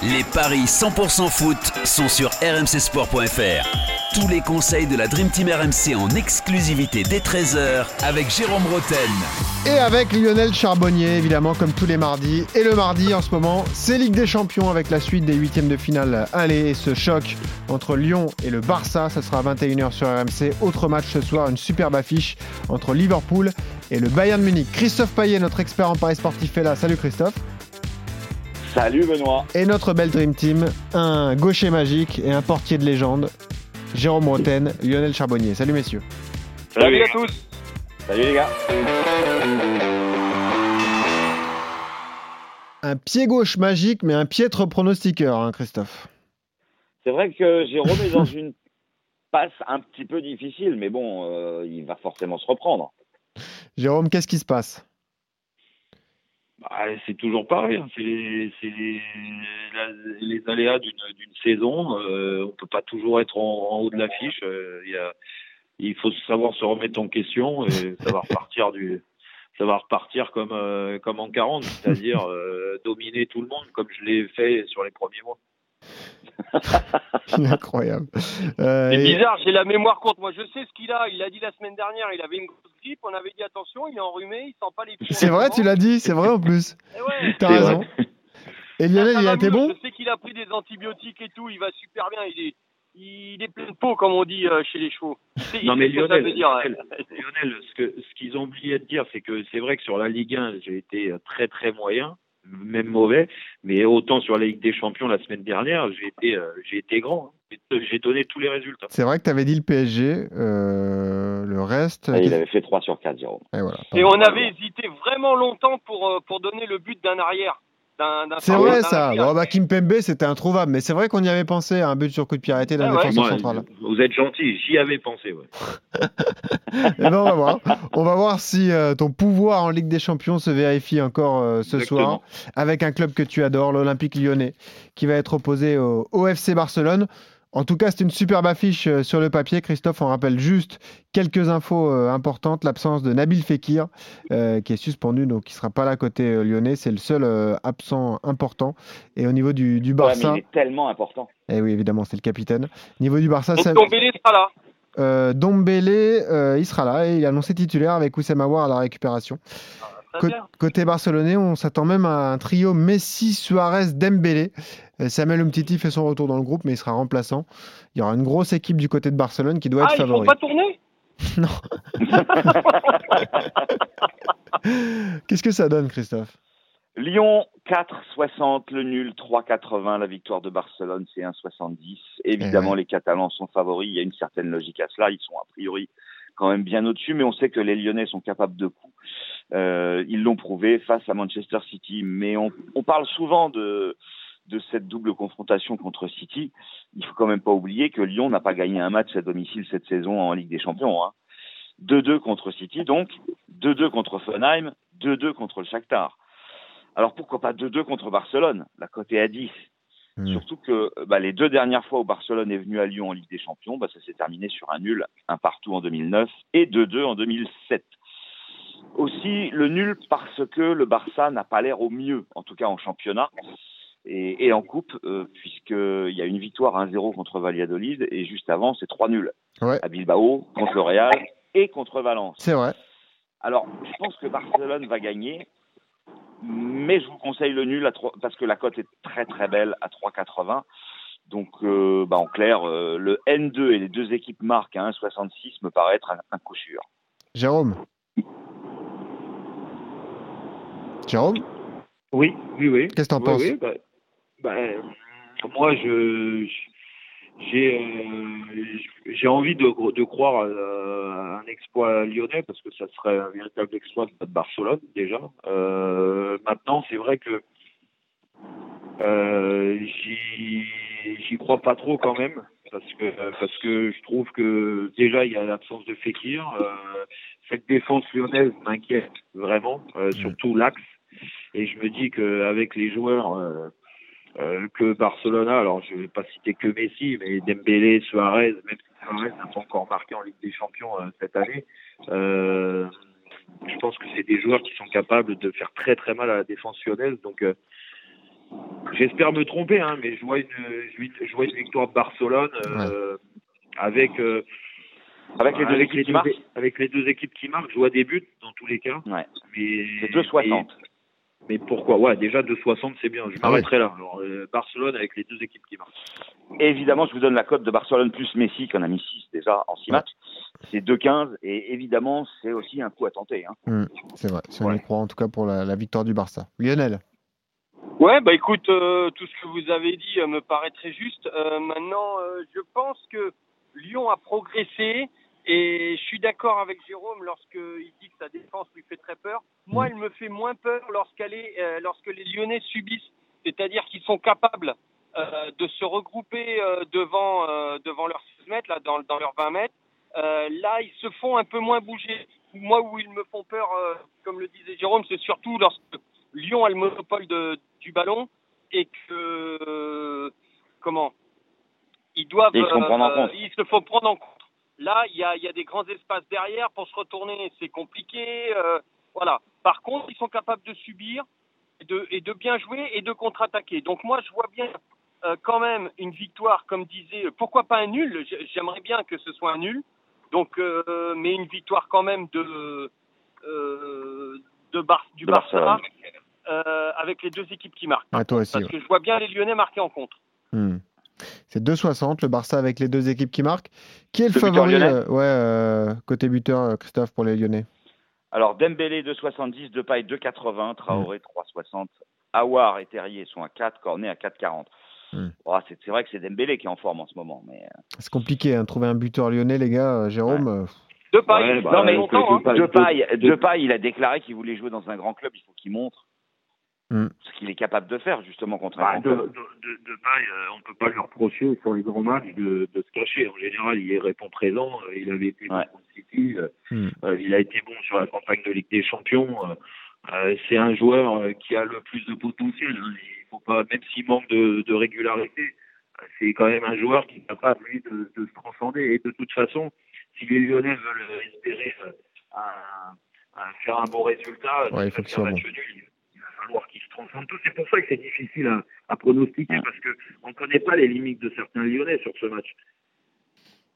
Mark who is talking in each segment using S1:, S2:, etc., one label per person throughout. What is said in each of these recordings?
S1: Les paris 100% foot sont sur rmcsport.fr. Tous les conseils de la Dream Team RMC en exclusivité dès 13h avec Jérôme Roten.
S2: Et avec Lionel Charbonnier, évidemment, comme tous les mardis. Et le mardi, en ce moment, c'est Ligue des Champions avec la suite des huitièmes de finale. Allez, ce choc entre Lyon et le Barça, ça sera à 21h sur RMC. Autre match ce soir, une superbe affiche entre Liverpool et le Bayern Munich. Christophe Payet, notre expert en paris sportif, est là. Salut Christophe.
S3: Salut Benoît.
S2: Et notre belle Dream Team, un gaucher magique et un portier de légende, Jérôme Roten, Lionel Charbonnier. Salut messieurs.
S3: Salut, à tous. Salut les gars.
S2: Un pied gauche magique, mais un piètre pronostiqueur, hein, Christophe.
S3: C'est vrai que Jérôme est dans une passe un petit peu difficile, mais bon, euh, il va forcément se reprendre.
S2: Jérôme, qu'est-ce qui se passe?
S4: Bah, c'est toujours pareil. Hein. C'est les, les, aléas d'une saison. Euh, on peut pas toujours être en, haut de l'affiche. Euh, il, il faut savoir se remettre en question et ça va repartir du. Ça va repartir comme euh, comme en 40, c'est-à-dire euh, dominer tout le monde comme je l'ai fait sur les premiers mois.
S2: Incroyable.
S5: Euh, c'est bizarre, j'ai la mémoire courte. Moi, je sais ce qu'il a. Il a dit la semaine dernière, il avait une grosse grippe. On avait dit attention, il est enrhumé, il sent pas les pieds.
S2: C'est vrai, tu l'as dit, c'est vrai en plus.
S5: Eh ouais.
S2: T'as raison. Et Lionel, il a été bon
S5: Je sais qu'il a pris des antibiotiques et tout. Il va super bien. Il est, il est plein de peau, comme on dit euh, chez les chevaux.
S4: Non, mais Lionel, Lionel, ce qu'ils ce qu'ils ont oublié de dire, c'est que c'est vrai que sur la Ligue 1, j'ai été très très moyen même mauvais, mais autant sur la Ligue des Champions la semaine dernière, j'ai été, euh, j'ai été grand. Hein. J'ai donné tous les résultats.
S2: C'est vrai que tu avais dit le PSG, euh, le reste.
S3: il avait fait 3 sur 4, Jérôme.
S5: Et, voilà, Et on avait hésité vraiment longtemps pour, euh, pour donner le but d'un arrière.
S2: C'est vrai ça. Bon, bah, Kim Pembe, c'était introuvable. Mais c'est vrai qu'on y avait pensé à un but sur coup de pied arrêté d'un ah défenseur central.
S4: Vous êtes gentil, j'y avais pensé. Ouais.
S2: Eh ben, on va voir. On va voir si euh, ton pouvoir en Ligue des Champions se vérifie encore euh, ce soir avec un club que tu adores, l'Olympique lyonnais, qui va être opposé au, au FC Barcelone. En tout cas, c'est une superbe affiche euh, sur le papier. Christophe, on rappelle juste quelques infos euh, importantes. L'absence de Nabil Fekir, euh, qui est suspendu, donc qui ne sera pas là côté lyonnais. C'est le seul absent important. Et au niveau du, du Barça.
S3: il est tellement important.
S2: Eh oui, évidemment, c'est le capitaine. Au niveau du Barça, c'est.
S5: Dombélé sera là.
S2: Euh, Dombélé, il sera là et il est annoncé titulaire avec Oussem Aouar à la récupération.
S5: Ah,
S2: côté barcelonais, on s'attend même à un trio Messi, Suarez, Dembélé. Euh, Samuel Umtiti fait son retour dans le groupe, mais il sera remplaçant. Il y aura une grosse équipe du côté de Barcelone qui doit être favori.
S5: Ah, ils vont pas tourner
S2: Non. Qu'est-ce que ça donne, Christophe?
S3: Lyon 4,60, le nul 3,80, la victoire de Barcelone c'est 1,70. Évidemment, eh les Catalans sont favoris, il y a une certaine logique à cela, ils sont a priori quand même bien au-dessus, mais on sait que les Lyonnais sont capables de coups. Euh, ils l'ont prouvé face à Manchester City, mais on, on parle souvent de de cette double confrontation contre City, il faut quand même pas oublier que Lyon n'a pas gagné un match à domicile cette saison en Ligue des Champions. Hein. 2-2 contre City, donc 2-2 contre Fenheim, 2-2 contre le Shakhtar. Alors pourquoi pas 2-2 contre Barcelone? La cote est à 10. Mmh. Surtout que bah, les deux dernières fois où Barcelone est venu à Lyon en Ligue des Champions, bah, ça s'est terminé sur un nul, un partout en 2009 et 2-2 en 2007. Aussi le nul parce que le Barça n'a pas l'air au mieux, en tout cas en championnat et, et en coupe, euh, puisqu'il y a une victoire 1-0 contre Valladolid et juste avant, c'est 3 nuls
S2: ouais.
S3: à Bilbao, contre le Real et contre Valence.
S2: C'est vrai.
S3: Alors, je pense que Barcelone va gagner, mais je vous conseille le nul à 3, parce que la cote est très très belle à 3,80. Donc, euh, bah en clair, euh, le N2 et les deux équipes marquent à 1,66 me paraît être un, un coup sûr.
S2: Jérôme? Jérôme
S4: Oui, oui, oui.
S2: Qu'est-ce que t'en
S4: oui,
S2: penses
S4: oui, bah, bah, moi, je j'ai euh, j'ai envie de, de croire à, un exploit lyonnais parce que ça serait un véritable exploit de Barcelone déjà. Euh, maintenant, c'est vrai que euh, j'y crois pas trop quand même parce que parce que je trouve que déjà il y a l'absence de Fekir. Euh, cette défense lyonnaise m'inquiète vraiment, euh, surtout l'axe. Et je me dis qu'avec les joueurs euh, euh, que Barcelone a, alors je ne vais pas citer que Messi, mais Dembélé, Suarez, même si Suarez n'a pas encore marqué en Ligue des Champions euh, cette année, euh, je pense que c'est des joueurs qui sont capables de faire très très mal à la défense lyonnaise. Donc J'espère me tromper, hein, mais je vois une, je vois une victoire de Barcelone euh, avec. Euh,
S3: avec les deux équipes qui marquent
S4: Avec les deux équipes qui marquent, je vois des buts dans tous les cas.
S3: Ouais. Mais, c'est 2,60.
S4: Mais pourquoi? Ouais, déjà 2,60, c'est bien. Je ah m'arrêterai là. Alors, euh, Barcelone avec les deux équipes qui marquent.
S3: Évidemment, je vous donne la cote de Barcelone plus Messi, qu'on a mis 6 déjà en 6 matchs. C'est 2,15 et évidemment, c'est aussi un coup à tenter. Hein.
S2: Mmh, c'est vrai, si on y croit en tout cas pour la, victoire du Barça. Lionel?
S5: Ouais, bah écoute, euh, tout ce que vous avez dit euh, me paraît très juste. Euh, maintenant, je pense que Lyon a progressé et je suis d'accord avec Jérôme lorsqu'il dit que sa défense lui fait très peur. Moi, mmh. elle me fait moins peur lorsqu'elle est, lorsque les Lyonnais subissent, c'est-à-dire qu'ils sont capables de se regrouper devant, devant leurs 6 mètres, là, dans, dans leurs 20 mètres. là, ils se font un peu moins bouger. Moi, où ils me font peur, comme le disait Jérôme, c'est surtout lorsque Lyon a le monopole de, du ballon et que comment? Ils doivent
S3: ils, euh,
S5: ils se font prendre en compte. Là, il y a, y a, des grands espaces derrière pour se retourner, c'est compliqué. Euh, voilà. Par contre, ils sont capables de subir et de, et de bien jouer et de contre-attaquer. Donc moi, je vois bien euh, quand même une victoire, comme disait, pourquoi pas un nul? J'aimerais bien que ce soit un nul. Donc, mais une victoire quand même de de Bar du Barça euh, avec les deux équipes qui marquent.
S2: Ah, toi aussi,
S5: parce que je vois bien les Lyonnais marquer en contre.
S2: Hmm. C'est 2,60 le Barça avec les deux équipes qui marquent. Qui est le, favori euh, ouais, euh, côté buteur, Christophe, pour les Lyonnais?
S3: Alors Dembélé 2,70, Depay 2,80, Traoré 3,60, Awar et Terrier sont à 4, Cornet à 4,40. Hmm. c'est vrai que c'est Dembélé qui est en forme en ce moment. mais
S2: C'est compliqué, hein, trouver un buteur lyonnais, les gars. Jérôme
S5: De paille,
S3: bah, non, mais hein. il a déclaré qu'il voulait jouer dans un grand club, il faut qu'il montre. Mm. Ce qu'il est capable de faire justement contre un
S4: bah, de, de, de, de paille, euh, on peut pas lui reprocher sur les grands matchs de, de se cacher. En général, il répond présent. Euh, il avait été ouais. bon City, euh, mm. il a été bon sur la campagne de Ligue des Champions. c'est un joueur qui a le plus de potentiel. Hein. Il faut pas, même s'il manque de, de régularité, c'est quand même un joueur qui est capable lui de, de, se transcender. Et de toute façon, si les Lyonnais veulent espérer un, faire un bon résultat,
S2: ouais, il faut que soit nul
S4: falloir qu'ils se transforment tous. C'est pour ça que c'est difficile à, pronostiquer parce qu'on ne connaît pas les limites de certains Lyonnais sur ce match.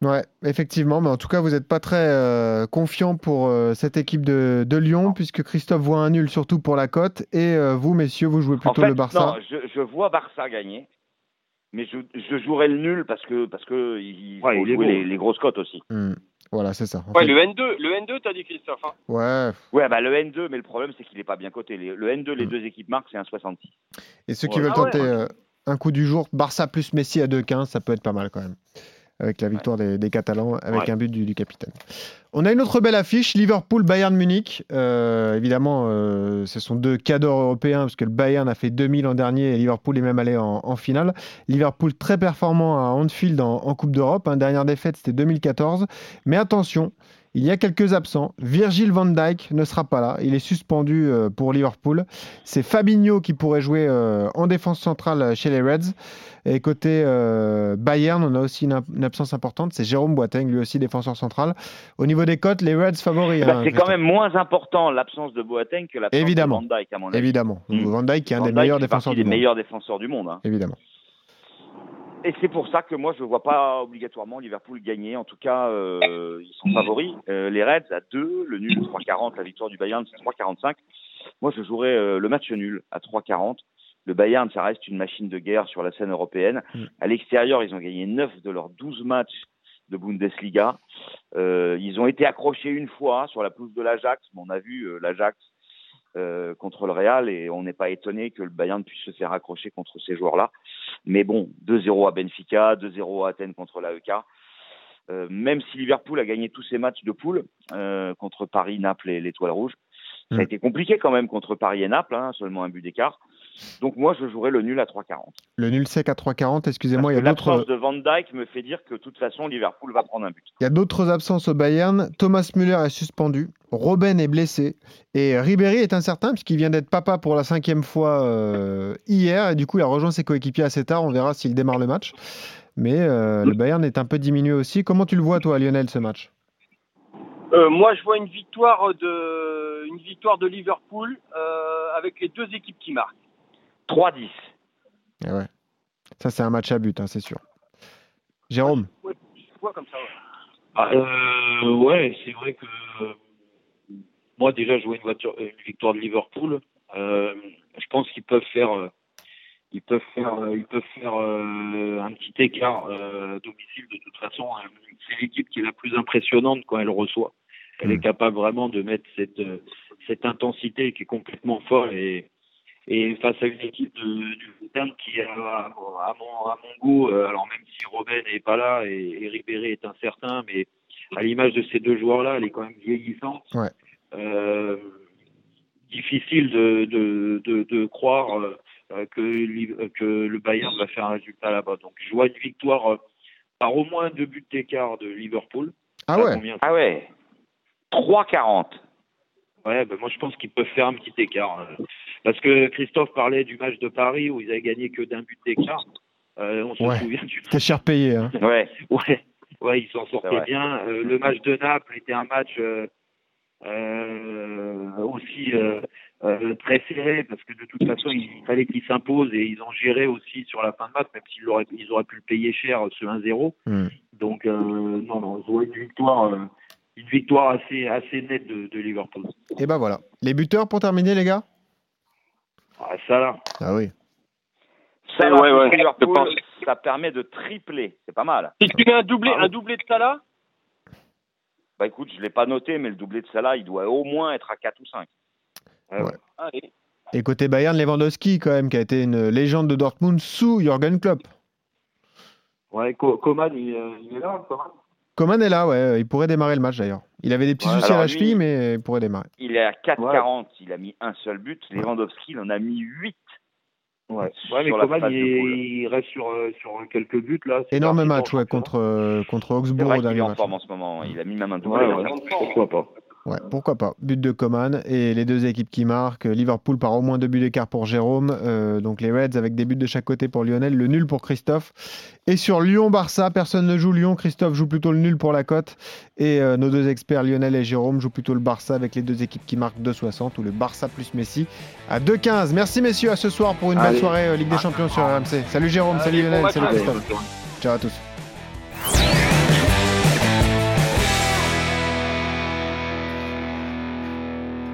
S2: Ouais, effectivement, mais en tout cas, vous n'êtes pas très euh, confiant pour euh, cette équipe de, Lyon, puisque Christophe voit un nul surtout pour la cote, et euh, vous, messieurs, vous jouez plutôt le Barça.
S3: Non, je, vois Barça gagner, mais je, je jouerai le nul parce que parce que il faut jouer les, grosses cotes aussi.
S2: Hmm. Voilà, c'est ça.
S5: ouais, le N2, le N2, t'as dit Christophe. Hein
S2: ouais.
S3: Ouais, bah le N2, mais le problème c'est qu'il n'est pas bien coté. Le N2, les mm. deux équipes marquent, c'est un 66.
S2: Et ceux qui veulent ah tenter euh, un coup du jour, Barça plus Messi à 2-15, ça peut être pas mal quand même avec la victoire des, Catalans, avec un but du, capitaine. On a une autre belle affiche, Liverpool-Bayern Munich. Euh, évidemment, euh, ce sont deux cadors européens, parce que le Bayern a fait 2000 l'an dernier et Liverpool est même allé en, finale. Liverpool très performant à Anfield en, Coupe d'Europe. Hein. Dernière défaite, c'était 2014. Mais attention, il y a quelques absents. Virgil van Dijk ne sera pas là. Il est suspendu euh, pour Liverpool. C'est Fabinho qui pourrait jouer euh, en défense centrale chez les Reds. Et côté euh, Bayern, on a aussi une, absence importante. C'est Jérôme Boateng, lui aussi défenseur central. Au niveau des cotes, les Reds favoris.
S3: Bah, hein, c'est quand même moins important l'absence de Boateng que l'absence de Van Dijk, à mon avis.
S2: Évidemment. Hmm. Van Dijk qui est un des meilleurs défenseurs du
S3: monde. meilleurs défenseurs du monde. Hein.
S2: Évidemment.
S3: Et c'est pour ça que moi, je ne vois pas obligatoirement Liverpool gagner. En tout cas, euh, ils sont favoris. Euh, les Reds à 2, le nul 3,40, la victoire du Bayern c'est 3,45. Moi, je jouerais euh, le match nul à 3,40. Le Bayern, ça reste une machine de guerre sur la scène européenne. Mm. À l'extérieur, ils ont gagné 9 de leurs 12 matchs de Bundesliga. ils ont été accrochés une fois sur la pelouse de l'Ajax. On a vu l'Ajax euh, contre le Real et on n'est pas étonné que le Bayern puisse se faire accrocher contre ces joueurs-là. Mais bon, 2-0 à Benfica, 2-0 à Athènes contre l'AEK. Euh, même si Liverpool a gagné tous ses matchs de poule euh, contre Paris, Naples et l'Étoile Rouge, ça a mm. été compliqué quand même contre Paris et Naples, hein, seulement un but d'écart. Donc moi, je jouerais le nul à 3,40.
S2: Le nul sec à 3,40, excusez-moi, il y a d'autres...
S3: L'absence de Van Dijk me fait dire que de toute façon, Liverpool va prendre un but.
S2: Il y a d'autres absences au Bayern. Thomas Müller est suspendu, Robben est blessé, et Ribéry est incertain puisqu'il vient d'être papa pour la cinquième fois euh, hier, et du coup, il a rejoint ses coéquipiers assez tard. On verra s'il démarre le match. Mais euh, le Bayern est un peu diminué aussi. Comment tu le vois, toi, Lionel, ce match?
S5: Euh, moi, je vois une victoire de, une victoire de Liverpool avec les deux équipes qui marquent.
S3: 3-10.
S2: Eh ouais. Ça, c'est un match à but, hein, c'est sûr. Jérôme
S5: Ouais, comme ça. ouais.
S4: Ah, euh, ouais, c'est vrai que euh, moi déjà je vois une voiture, une victoire de Liverpool. Euh, je pense qu'ils peuvent faire, euh, ils peuvent faire, ils peuvent faire euh, un petit écart euh, à domicile. De toute façon, euh, c'est l'équipe qui est la plus impressionnante quand elle reçoit. Elle est capable vraiment de mettre cette cette intensité qui est complètement folle et et face à une équipe de, du Fulham qui à, à, à mon, à mon goût, euh, alors même si Robben n'est pas là et, et Ribéry est incertain, mais à l'image de ces deux joueurs-là, elle est quand même vieillissante.
S2: Ouais.
S4: Euh, difficile de, de, de, de croire euh, euh, que, euh, que le Bayern va faire un résultat là-bas. Donc je vois une victoire euh, par au moins deux buts d'écart de Liverpool.
S2: Ah ouais
S4: combien
S3: Ah ouais 3,40.
S4: Ouais, ben moi je pense qu'ils peuvent faire un petit écart. Parce que Christophe parlait du match de Paris où ils avaient gagné que d'un but d'écart. Euh, on se
S2: Ouais.
S4: souvient du
S2: C'était cher payé. Hein.
S3: Ouais.
S4: Ouais, ouais, ils s'en sortaient bien. Euh, le match de Naples était un match euh, euh, aussi euh, euh, très serré parce que de toute façon il fallait qu'ils s'imposent et ils ont géré aussi sur la fin de match, même s'ils auraient, ils auraient pu le payer cher ce 1-0.
S2: Hmm.
S4: Donc euh, non, non, vois une victoire, euh, une victoire assez, assez nette de, de Liverpool.
S2: Et ben voilà. Les buteurs pour terminer, les gars?
S4: Ah, ça là.
S2: Ah oui.
S3: Ça,
S5: Ouais, ouais,
S3: Liverpool,
S5: je pense.
S3: ça permet de tripler. C'est pas mal.
S5: Si tu mets un doublé,
S3: Ah
S5: un doublé de Salah,
S3: Bah écoute, je l'ai pas noté, mais le doublé de Salah, il doit au moins être à 4 ou 5.
S4: Ouais, ouais.
S5: allez.
S2: Et côté Bayern, Lewandowski, quand même, qui a été une légende de Dortmund sous Jürgen Klopp.
S4: Ouais, Co- Coman, il, il est là, Coman?
S2: Coman est là, ouais. Il pourrait démarrer le match d'ailleurs. Il avait des petits
S3: Ouais,
S2: soucis à la
S3: lui-
S2: cheville, mais il pourrait démarrer.
S3: Il est à 4,40. Il a mis un seul but. Lewandowski, il en a mis 8.
S4: Ouais,
S3: Sur
S4: ouais mais
S3: la
S4: Coman, il, il reste sur, euh, sur quelques buts là.
S2: Énorme match, ouais, contre, euh, contre Augsbourg
S3: vrai qu'il est en forme en ce moment. Il a mis même un doublé.
S4: Ouais, ouais, pourquoi pas.
S2: Ouais, pourquoi pas. But de Coman et les deux équipes qui marquent. Liverpool par au moins deux buts d'écart pour Jérôme. Euh, donc les Reds avec des buts de chaque côté pour Lionel. Le nul pour Christophe. Et sur Lyon-Barça, personne ne joue Lyon. Christophe joue plutôt le nul pour la cote. Et euh, nos deux experts, Lionel et Jérôme, jouent plutôt le Barça avec les deux équipes qui marquent 2,60 ou le Barça plus Messi à 2,15. Merci messieurs à ce soir pour une belle soirée euh, Ligue des Champions sur RMC. Salut Jérôme,
S5: Allez,
S2: salut Lionel, salut. Christophe. Ciao à tous.